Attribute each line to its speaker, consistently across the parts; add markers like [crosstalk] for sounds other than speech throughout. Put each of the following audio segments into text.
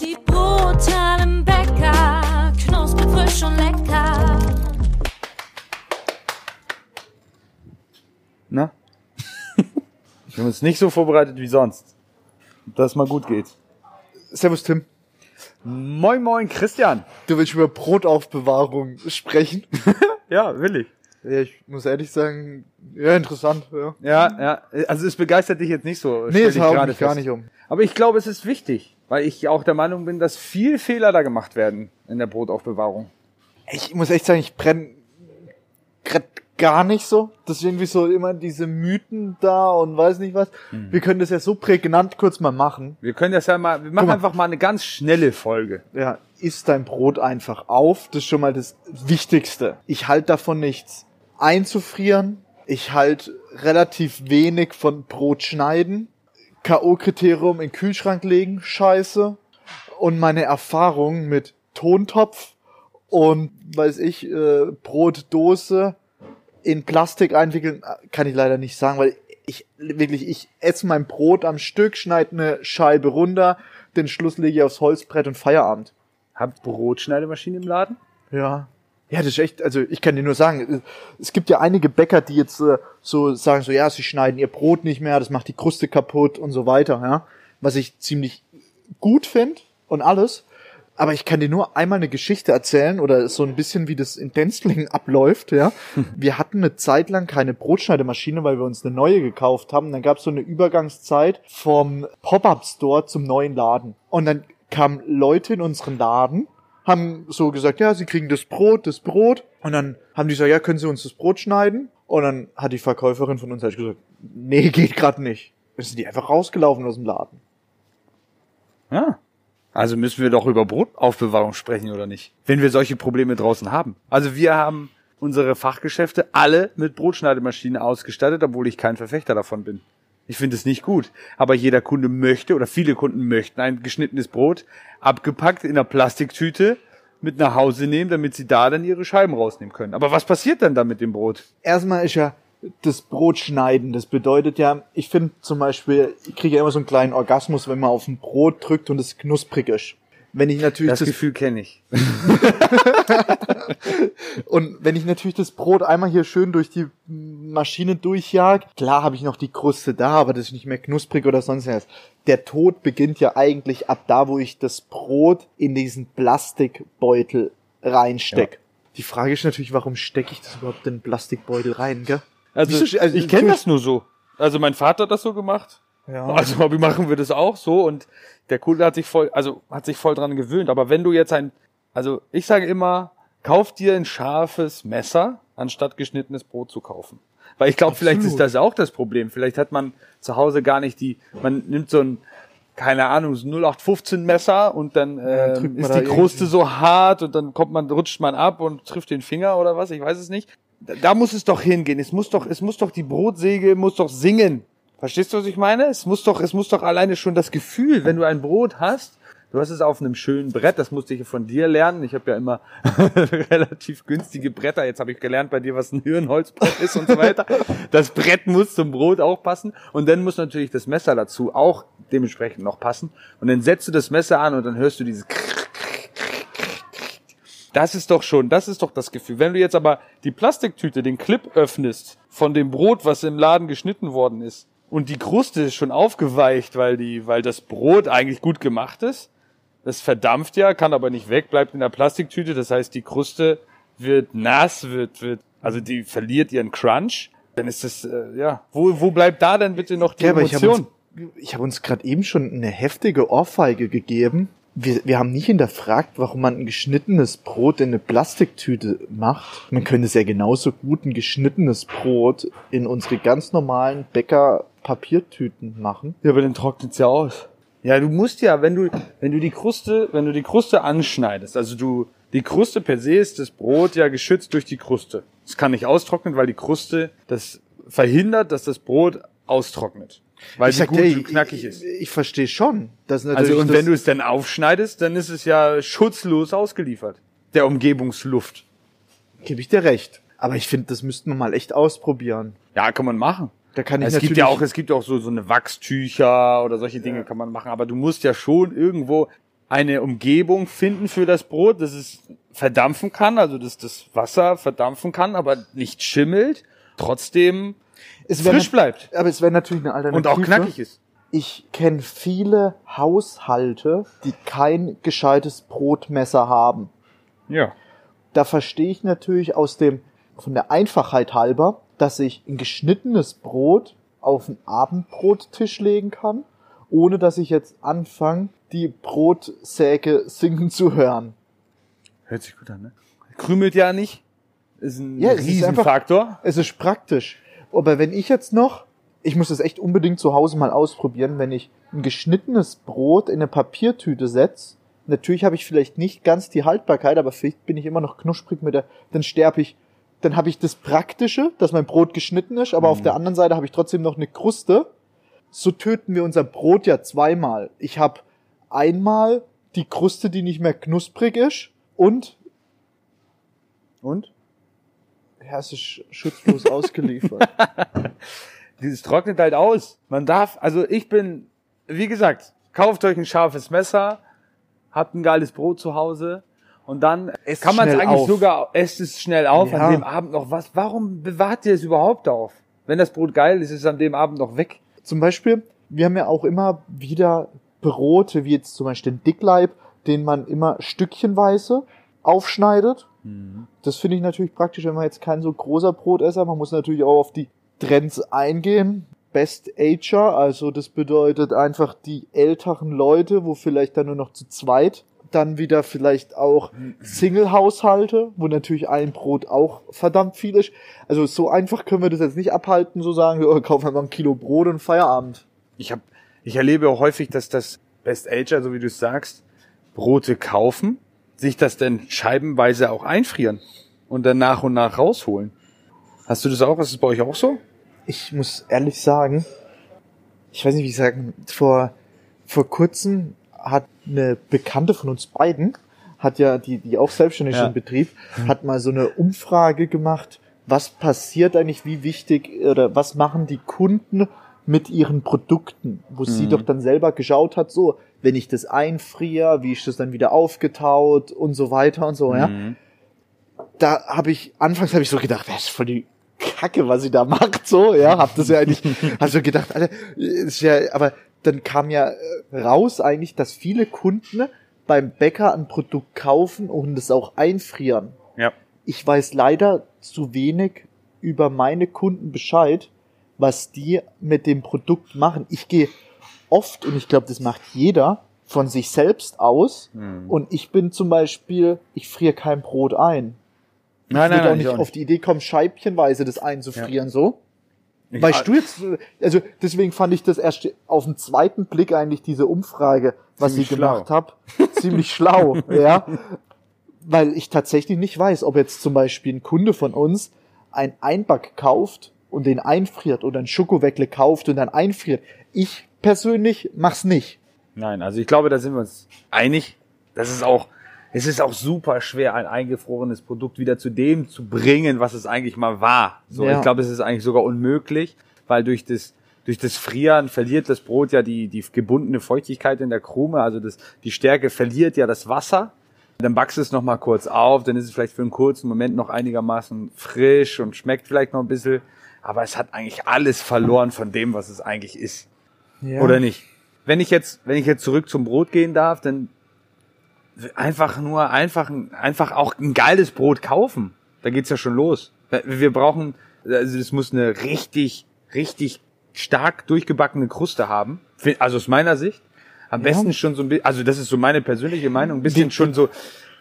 Speaker 1: Die im Bäcker, knusprig, frisch und lecker.
Speaker 2: Na? [laughs] Wir haben uns nicht so vorbereitet wie sonst. Dass es mal gut geht.
Speaker 3: Servus Tim.
Speaker 2: Moin, moin, Christian.
Speaker 3: Du willst über Brotaufbewahrung sprechen? [laughs]
Speaker 2: Ja, will ich.
Speaker 3: Ja, ich muss ehrlich sagen, ja, interessant, ja.
Speaker 2: Ja, ja. Also es begeistert dich jetzt nicht so.
Speaker 3: Nee, es haut mich gar nicht um.
Speaker 2: Aber ich glaube, es ist wichtig, weil ich auch der Meinung bin, dass viel Fehler da gemacht werden in der Brotaufbewahrung.
Speaker 3: Ich muss echt sagen, ich brenne grad gar nicht so. Das ist irgendwie so immer diese Mythen da und weiß nicht was. Wir können das ja so prägnant kurz mal machen.
Speaker 2: Wir können das ja mal, wir machen
Speaker 3: mal.
Speaker 2: einfach mal eine ganz schnelle Folge.
Speaker 3: Ja, isst dein Brot einfach auf. Das ist schon mal das Wichtigste. Ich halte davon nichts einzufrieren. Ich halte relativ wenig von Brot schneiden. K.O.-Kriterium in Kühlschrank legen, scheiße. Und meine Erfahrung mit Tontopf und, weiß ich, äh, Brotdose in Plastik einwickeln, äh, kann ich leider nicht sagen, weil ich wirklich, ich esse mein Brot am Stück, schneide eine Scheibe runter, den Schluss lege ich aufs Holzbrett und Feierabend.
Speaker 2: Habt Brotschneidemaschine im Laden?
Speaker 3: Ja. Ja, das ist echt, also ich kann dir nur sagen, es gibt ja einige Bäcker, die jetzt äh, so sagen, so ja, sie schneiden ihr Brot nicht mehr, das macht die Kruste kaputt und so weiter, ja. Was ich ziemlich gut finde und alles. Aber ich kann dir nur einmal eine Geschichte erzählen oder so ein bisschen, wie das in Denzlingen [laughs] abläuft, ja. [laughs] Wir hatten eine Zeit lang keine Brotschneidemaschine, weil wir uns eine neue gekauft haben. Dann gab es so eine Übergangszeit vom Pop-Up-Store zum neuen Laden. Und dann kamen Leute in unseren Laden, haben so gesagt, ja, sie kriegen das Brot, das Brot. Und dann haben die gesagt, ja, können sie uns das Brot schneiden? Und dann hat die Verkäuferin von uns halt gesagt, nee, geht gerade nicht. Dann sind die einfach rausgelaufen aus dem Laden.
Speaker 2: Ja. Also müssen wir doch über Brotaufbewahrung sprechen, oder nicht? Wenn wir solche Probleme draußen haben. Also wir haben unsere Fachgeschäfte alle mit Brotschneidemaschinen ausgestattet, obwohl ich kein Verfechter davon bin. Ich finde es nicht gut. Aber jeder Kunde möchte oder viele Kunden möchten ein geschnittenes Brot abgepackt in einer Plastiktüte mit nach Hause nehmen, damit sie da dann ihre Scheiben rausnehmen können. Aber was passiert dann da mit dem Brot?
Speaker 3: Erstmal ist ja das Brot schneiden. Das bedeutet ja, ich finde zum Beispiel, ich kriege ja immer so einen kleinen Orgasmus, wenn man auf ein Brot drückt und es knusprig ist. Wenn ich natürlich
Speaker 2: Das,
Speaker 3: das,
Speaker 2: Gefühl kenne ich. [laughs]
Speaker 3: und wenn ich natürlich das Brot einmal hier schön durch die Maschine durchjag, klar habe ich noch die Kruste da, aber das ist nicht mehr knusprig oder sonst was. Der Tod beginnt ja eigentlich ab da, wo ich das Brot in diesen Plastikbeutel reinsteck. Die Frage ist natürlich, warum stecke ich das überhaupt in den Plastikbeutel rein, gell?
Speaker 2: Also,
Speaker 3: Wieso- also
Speaker 2: ich kenne das nur so. Also mein Vater hat das so gemacht.
Speaker 3: Ja.
Speaker 2: Also Hobby machen wir das auch so und der Kunde hat sich voll, also hat sich voll dran gewöhnt. Aber wenn du jetzt ein, also ich sage immer, kauf dir ein scharfes Messer, anstatt geschnittenes Brot zu kaufen. Weil ich glaube, vielleicht ist das auch das Problem. Vielleicht hat man zu Hause gar nicht die, man nimmt so ein, keine Ahnung, so ein 0815 Messer und dann
Speaker 3: Ja,
Speaker 2: ähm,
Speaker 3: drückt man
Speaker 2: ist die Kruste
Speaker 3: irgendwie-
Speaker 2: so hart und dann kommt man, rutscht man ab und trifft den Finger oder was, ich weiß es nicht. Da, da muss es doch hingehen. Es muss doch, es muss doch die Brotsäge muss doch singen. Verstehst du, was ich meine? Es muss doch, es muss doch alleine schon das Gefühl, wenn du ein Brot hast, du hast es auf einem schönen Brett, das musste ich von dir lernen. Ich habe ja immer [laughs] relativ günstige Bretter. Jetzt habe ich gelernt bei dir, was ein Hirnholzbrett ist und so weiter. Das Brett muss zum Brot auch passen und dann muss natürlich das Messer dazu auch dementsprechend noch passen. Und dann setzt du das Messer an und dann hörst du dieses das ist doch schon, das ist doch das Gefühl. Wenn du jetzt aber die Plastiktüte, den Clip öffnest von dem Brot, was im Laden geschnitten worden ist, und die Kruste ist schon aufgeweicht, weil die, weil das Brot eigentlich gut gemacht ist, das verdampft ja, kann aber nicht weg, bleibt in der Plastiktüte. Das heißt, die Kruste wird nass, wird, wird, also die verliert ihren Crunch. Dann ist das, äh, ja, wo, wo bleibt da denn bitte noch die
Speaker 3: Ja, aber ich habe
Speaker 2: Emotion?
Speaker 3: uns, hab uns gerade eben schon eine heftige Ohrfeige gegeben. Wir, wir haben nicht hinterfragt, warum man ein geschnittenes Brot in eine Plastiktüte macht. Man könnte sehr genauso gut ein geschnittenes Brot in unsere ganz normalen Bäcker-Papiertüten machen.
Speaker 2: Ja, aber dann trocknet's ja aus. Ja, du musst ja, wenn du, wenn du die Kruste, wenn du die Kruste anschneidest, also du, die Kruste per se ist das Brot ja geschützt durch die Kruste. Es kann nicht austrocknen, weil die Kruste das verhindert, dass das Brot austrocknet. Weil
Speaker 3: ich
Speaker 2: sie
Speaker 3: sag
Speaker 2: gut
Speaker 3: dir,
Speaker 2: und knackig ist.
Speaker 3: Ich, ich verstehe schon. dass natürlich
Speaker 2: Also, und wenn du es dann aufschneidest, dann ist es ja schutzlos ausgeliefert. Der Umgebungsluft.
Speaker 3: gebe ich dir recht. Aber ich finde, das müssten wir mal echt ausprobieren.
Speaker 2: Ja, kann man machen.
Speaker 3: Da kann ich
Speaker 2: Es gibt ja auch, es gibt ja auch so, so eine Wachstücher oder solche Dinge kann man machen, aber du musst ja schon irgendwo eine Umgebung finden für das Brot, dass es verdampfen kann, also dass das Wasser verdampfen kann, aber nicht schimmelt, trotzdem
Speaker 3: es
Speaker 2: frisch bleibt
Speaker 3: Aber es wäre natürlich eine Alternative.
Speaker 2: und auch knackig ist.
Speaker 3: Ich kenne viele Haushalte, die kein gescheites Brotmesser haben.
Speaker 2: Ja.
Speaker 3: Da verstehe ich natürlich aus dem, von der Einfachheit halber, dass ich ein geschnittenes Brot auf einen Abendbrottisch legen kann, ohne dass ich jetzt anfange, die Brotsäge singen zu hören.
Speaker 2: Hört sich gut an, ne? Krümelt ja nicht. Ist ein
Speaker 3: Ja, es ist
Speaker 2: Riesenfaktor.
Speaker 3: Es ist praktisch. Aber wenn ich jetzt noch, ich muss das echt unbedingt zu Hause mal ausprobieren, wenn ich ein geschnittenes Brot in eine Papiertüte setze, natürlich habe ich vielleicht nicht ganz die Haltbarkeit, aber vielleicht bin ich immer noch knusprig mit der, dann sterbe ich, dann habe ich das Praktische, dass mein Brot geschnitten ist, aber auf der anderen Seite habe ich trotzdem noch eine Kruste. So töten wir unser Brot ja zweimal. Ich habe einmal die Kruste, die nicht mehr knusprig ist und
Speaker 2: Und?
Speaker 3: Ist schutzlos [laughs] ausgeliefert.
Speaker 2: Dieses trocknet halt aus. Man darf, also ich bin, wie gesagt, kauft euch ein scharfes Messer, habt ein geiles Brot zu Hause und dann
Speaker 3: Esst
Speaker 2: kann man es eigentlich
Speaker 3: auf.
Speaker 2: sogar, esst es schnell auf,
Speaker 3: Ja.
Speaker 2: an dem Abend noch was. Warum bewahrt ihr es überhaupt auf? Wenn das Brot geil ist, ist es an dem Abend noch weg.
Speaker 3: Zum Beispiel, wir haben ja auch immer wieder Brote, wie jetzt zum Beispiel den Dickleib, den man immer stückchenweise aufschneidet. Das finde ich natürlich praktisch, wenn man jetzt kein so großer Brotesser, man muss natürlich auch auf die Trends eingehen. Best Ager, also das bedeutet einfach die älteren Leute, wo vielleicht dann nur noch zu zweit, dann wieder vielleicht auch Single-Haushalte, wo natürlich ein Brot auch verdammt viel ist. Also so einfach können wir das jetzt nicht abhalten, so sagen, ja, kaufen wir mal ein Kilo Brot und Feierabend.
Speaker 2: Ich hab, ich erlebe auch häufig, dass das Best Ager, so wie du es sagst, Brote kaufen, sich das dann scheibenweise auch einfrieren und dann nach und nach rausholen. Hast du das auch? Ist es bei euch auch so?
Speaker 3: ich muss ehrlich sagen, ich weiß nicht, wie ich sagen, vor, vor kurzem hat eine Bekannte von uns beiden, hat ja, die, die auch selbstständig
Speaker 2: Ja.
Speaker 3: im Betrieb, hat mal so eine Umfrage gemacht, was passiert eigentlich, wie wichtig, oder was machen die Kunden mit ihren Produkten, wo sie doch dann selber geschaut hat, so, wenn ich das einfriere, wie ist das dann wieder aufgetaut und so weiter und so, ja
Speaker 2: Mhm.
Speaker 3: da habe ich anfangs habe ich so gedacht, das ist voll die Kacke, was sie da [laughs] macht, so, ja, hab das ja eigentlich, hab so gedacht, Alter, ist ja, aber dann kam ja äh, raus eigentlich, dass viele Kunden beim Bäcker ein Produkt kaufen und es auch einfrieren.
Speaker 2: Ja.
Speaker 3: Ich weiß leider zu wenig über meine Kunden Bescheid, was die mit dem Produkt machen. Ich gehe oft, und ich glaube, das macht jeder, von sich selbst aus.
Speaker 2: Hm.
Speaker 3: Und ich bin zum Beispiel, ich friere kein Brot ein. Ich
Speaker 2: Nein, nein,
Speaker 3: würde
Speaker 2: nein,
Speaker 3: auch nicht auf die Idee kommen, scheibchenweise das einzufrieren, so.
Speaker 2: Ich-
Speaker 3: Weißt du jetzt, also deswegen fand ich das erst auf den zweiten Blick eigentlich diese Umfrage, was
Speaker 2: Ziemlich
Speaker 3: ich gemacht
Speaker 2: schlau.
Speaker 3: habe, ziemlich schlau, [laughs] ja. Weil ich tatsächlich nicht weiß, ob jetzt zum Beispiel ein Kunde von uns ein Einback kauft und den einfriert oder ein Schokoweckle kauft und dann einfriert. Ich persönlich mach's nicht.
Speaker 2: Nein, also ich glaube, da sind wir uns einig. Das ist auch, es ist auch super schwer, ein eingefrorenes Produkt wieder zu dem zu bringen, was es eigentlich mal war. So,
Speaker 3: Ja.
Speaker 2: ich glaube, es ist eigentlich sogar unmöglich, weil durch das, durch das Frieren verliert das Brot ja die, die gebundene Feuchtigkeit in der Krume, also das, die Stärke verliert ja das Wasser. Dann backst du es noch mal kurz auf, dann ist es vielleicht für einen kurzen Moment noch einigermaßen frisch und schmeckt vielleicht noch ein bisschen, aber es hat eigentlich alles verloren von dem, was es eigentlich ist.
Speaker 3: Ja.
Speaker 2: Oder nicht? Wenn ich jetzt, wenn ich jetzt zurück zum Brot gehen darf, dann einfach nur einfach, ein- einfach auch ein geiles Brot kaufen. Da geht's ja schon los. Wir brauchen, also es muss eine richtig, richtig stark durchgebackene Kruste haben. Also aus meiner Sicht. Am besten schon so ein bisschen, also das ist so meine persönliche Meinung, ein bisschen schon so,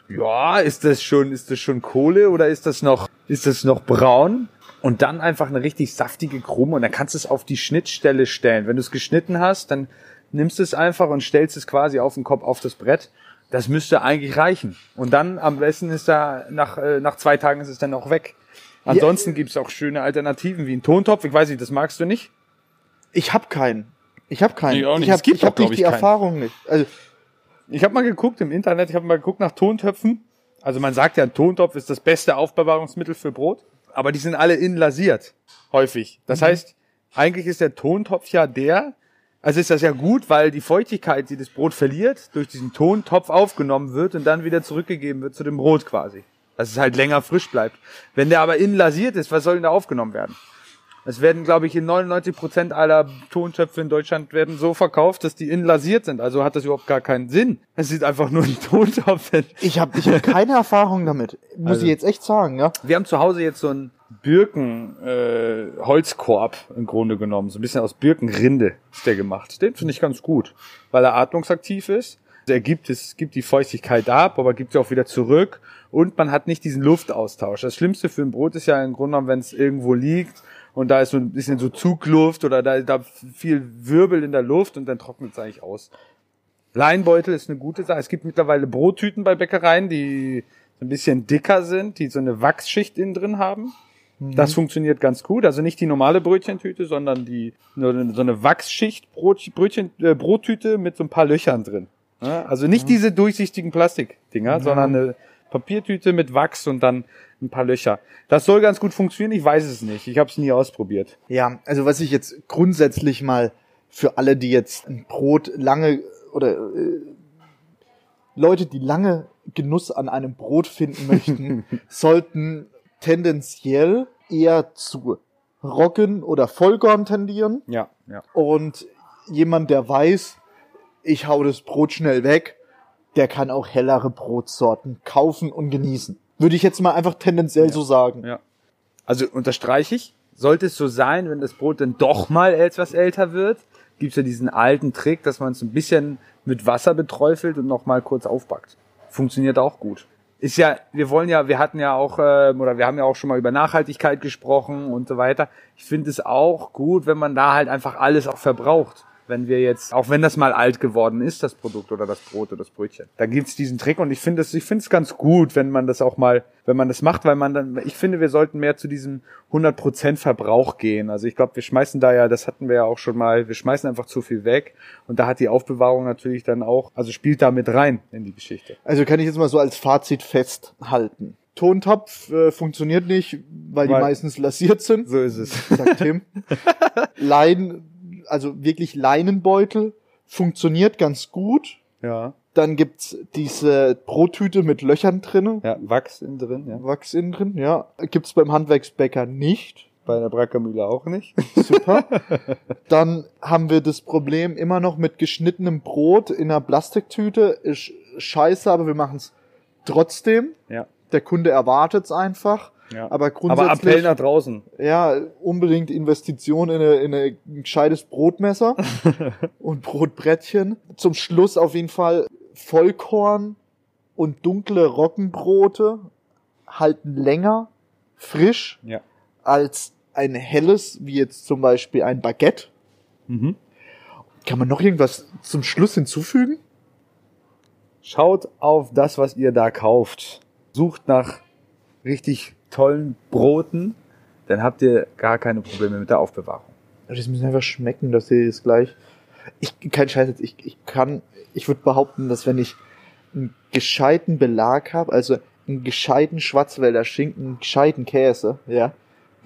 Speaker 2: ja, ist das schon, ist das schon Kohle oder ist das noch, ist das noch braun? Und dann einfach eine richtig saftige Krume und dann kannst du es auf die Schnittstelle stellen. Wenn du es geschnitten hast, dann nimmst du es einfach und stellst es quasi auf den Kopf auf das Brett. Das müsste eigentlich reichen. Und dann am besten ist da, nach, äh, nach zwei Tagen ist es dann auch weg. Ansonsten gibt's auch schöne Alternativen wie ein Tontopf. Ich weiß nicht, das magst du nicht?
Speaker 3: Ich habe keinen. Ich habe keinen.
Speaker 2: Nicht.
Speaker 3: Ich
Speaker 2: gibt
Speaker 3: ich hab
Speaker 2: auch,
Speaker 3: nicht
Speaker 2: ich,
Speaker 3: die
Speaker 2: keinen.
Speaker 3: Erfahrung nicht. Also
Speaker 2: Ich habe mal geguckt im Internet, ich habe mal geguckt nach Tontöpfen. Also man sagt ja, ein Tontopf ist das beste Aufbewahrungsmittel für Brot, aber die sind alle innen lasiert, häufig. Das heißt, Eigentlich ist der Tontopf ja der, also ist das ja gut, weil die Feuchtigkeit, die das Brot verliert, durch diesen Tontopf aufgenommen wird und dann wieder zurückgegeben wird zu dem Brot quasi. Dass es halt länger frisch bleibt. Wenn der aber innen lasiert ist, was soll denn da aufgenommen werden? Es werden, glaube ich, in 99 Prozent aller Tontöpfe in Deutschland werden so verkauft, dass die innen lasiert sind. Also hat das überhaupt gar keinen Sinn. Es sieht einfach nur ein Tontopf.
Speaker 3: Ich habe ich hab keine [laughs] Erfahrung damit. Muss
Speaker 2: Also-
Speaker 3: ich jetzt echt sagen, ja.
Speaker 2: Wir haben zu Hause jetzt so einen Birken äh, im Grunde genommen, so ein bisschen aus Birkenrinde ist der gemacht. Den finde ich ganz gut, weil er atmungsaktiv ist. Er gibt es gibt die Feuchtigkeit ab, aber gibt sie auch wieder zurück und man hat nicht diesen Luftaustausch. Das Schlimmste für ein Brot ist ja im Grunde genommen, wenn es irgendwo liegt und da ist so ein bisschen so Zugluft oder da da viel Wirbel in der Luft und dann trocknet es eigentlich aus. Leinbeutel ist eine gute Sache. Es gibt mittlerweile Brottüten bei Bäckereien, die so ein bisschen dicker sind, die so eine Wachsschicht innen drin haben. Das funktioniert ganz gut. Also nicht die normale Brötchentüte, sondern die so eine Wachsschicht Brot, Brötchen, äh, Brottüte mit so ein paar Löchern drin. Also nicht diese durchsichtigen Plastikdinger, sondern eine Papiertüte mit Wachs und dann ein paar Löcher. Das soll ganz gut funktionieren. Ich weiß es nicht. Ich habe es nie ausprobiert.
Speaker 3: Ja, also was ich jetzt grundsätzlich mal für alle, die jetzt ein Brot lange oder äh, Leute, die lange Genuss an einem Brot finden möchten, [laughs] sollten tendenziell eher zu Roggen oder Vollkorn tendieren
Speaker 2: Ja, ja.
Speaker 3: und jemand, der weiß, ich hau das Brot schnell weg, der kann auch hellere Brotsorten kaufen und genießen. Würde ich jetzt mal einfach tendenziell so sagen.
Speaker 2: Ja. Also unterstreiche ich, sollte es so sein, wenn das Brot dann doch mal etwas älter wird, gibt's ja diesen alten Trick, dass man es ein bisschen mit Wasser beträufelt und noch mal kurz aufbackt. Funktioniert auch gut. Ist ja, wir wollen ja, wir hatten ja auch, ähm, oder wir haben ja auch schon mal über Nachhaltigkeit gesprochen und so weiter. Ich finde es auch gut, wenn man da halt einfach alles auch verbraucht. Wenn wir jetzt, auch wenn das mal alt geworden ist, das Produkt oder das Brot oder das Brötchen. Da gibt's diesen Trick und ich finde es, ich finde es ganz gut, wenn man das auch mal, wenn man das macht, weil man dann, ich finde, wir sollten mehr zu diesem 100% Verbrauch gehen. Also ich glaube, wir schmeißen da ja, das hatten wir ja auch schon mal, wir schmeißen einfach zu viel weg und da hat die Aufbewahrung natürlich dann auch, also spielt da mit rein in die Geschichte.
Speaker 3: Also kann ich jetzt mal so als Fazit festhalten. Tontopf äh, funktioniert nicht, weil, die
Speaker 2: Weil-
Speaker 3: meistens lasiert sind,
Speaker 2: So ist es.
Speaker 3: sagt Tim. [laughs] Leinen, also wirklich Leinenbeutel funktioniert ganz gut.
Speaker 2: Ja.
Speaker 3: Dann gibt's diese Brottüte mit Löchern drinnen,
Speaker 2: Ja, Wachs innen drin, ja.
Speaker 3: Wachs innen drin, ja. Gibt's beim Handwerksbäcker nicht.
Speaker 2: Bei der Brackermühle auch nicht.
Speaker 3: Super. [laughs] Dann haben wir das Problem immer noch mit geschnittenem Brot in einer Plastiktüte. Ist scheiße, aber wir machen es trotzdem.
Speaker 2: Ja.
Speaker 3: Der Kunde erwartet es einfach.
Speaker 2: Ja.
Speaker 3: Aber
Speaker 2: Aber
Speaker 3: grundsätzlich,
Speaker 2: Appell nach draußen.
Speaker 3: ja, unbedingt Investition in, eine, in eine, ein gescheites Brotmesser [laughs] und Brotbrettchen. Zum Schluss auf jeden Fall Vollkorn und dunkle Roggenbrote halten länger frisch
Speaker 2: Ja.
Speaker 3: als ein helles, wie jetzt zum Beispiel ein Baguette.
Speaker 2: Mhm.
Speaker 3: Kann man noch irgendwas zum Schluss hinzufügen?
Speaker 2: Schaut auf das, was ihr da kauft. Sucht nach richtig tollen Broten, dann habt ihr gar keine Probleme mit der Aufbewahrung.
Speaker 3: Das müssen einfach schmecken, dass sie es gleich. Ich, kein Scheiß jetzt, ich, ich kann, ich würde behaupten, dass wenn ich einen gescheiten Belag habe, also einen gescheiten Schwarzwälder Schinken, einen gescheiten Käse, ja,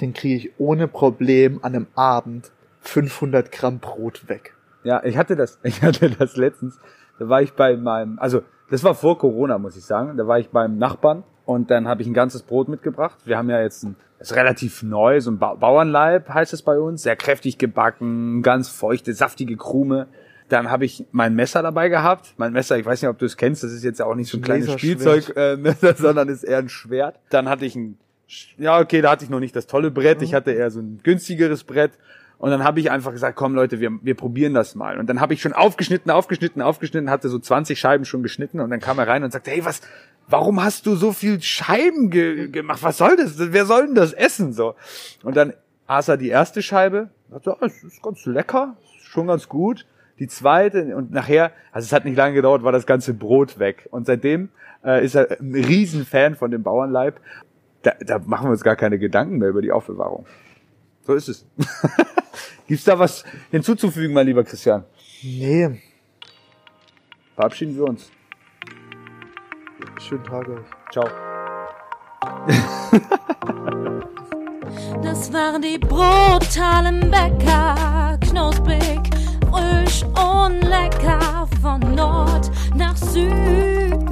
Speaker 3: den kriege ich ohne Problem an einem Abend 500 Gramm Brot weg.
Speaker 2: Ja, ich hatte das, [laughs] ich hatte das letztens. Da war ich bei meinem, also das war vor Corona, muss ich sagen. Da war ich beim Nachbarn und dann habe ich ein ganzes Brot mitgebracht. Wir haben ja jetzt ein, das ist relativ neu, so ein ba Bauernleib heißt es bei uns, sehr kräftig gebacken, ganz feuchte, saftige Krume. Dann habe ich mein Messer dabei gehabt. Mein Messer, ich weiß nicht, ob du es kennst, das ist jetzt ja auch nicht so ein kleines
Speaker 3: Laserschwert.
Speaker 2: Spielzeug äh, Messer, [laughs] sondern ist eher ein Schwert. Dann hatte ich ein, ja okay, da hatte ich noch nicht das tolle Brett, ich hatte eher so ein günstigeres Brett. Und dann habe ich einfach gesagt, komm Leute, wir, wir probieren das mal. Und dann habe ich schon aufgeschnitten, aufgeschnitten, aufgeschnitten, hatte so 20 Scheiben schon geschnitten und dann kam er rein und sagte, hey, was, warum hast du so viel Scheiben ge gemacht? Was soll das? Wer soll denn das essen? So. Und dann aß er die erste Scheibe, sagte, ah, es ist ganz lecker, ist schon ganz gut. Die zweite und nachher, also es hat nicht lange gedauert, war das ganze Brot weg. Und seitdem äh, ist er ein Riesenfan von dem Bauernleib. Da, da machen wir uns gar keine Gedanken mehr über die Aufbewahrung. So ist es. [laughs] Gibt's da was hinzuzufügen, mein lieber Christian?
Speaker 3: Nee,
Speaker 2: Verabschieden wir uns.
Speaker 3: Schönen Tag euch.
Speaker 2: Ciao.
Speaker 1: das waren die brutalen Bäcker, knusprig, frisch und lecker von Nord nach Süd.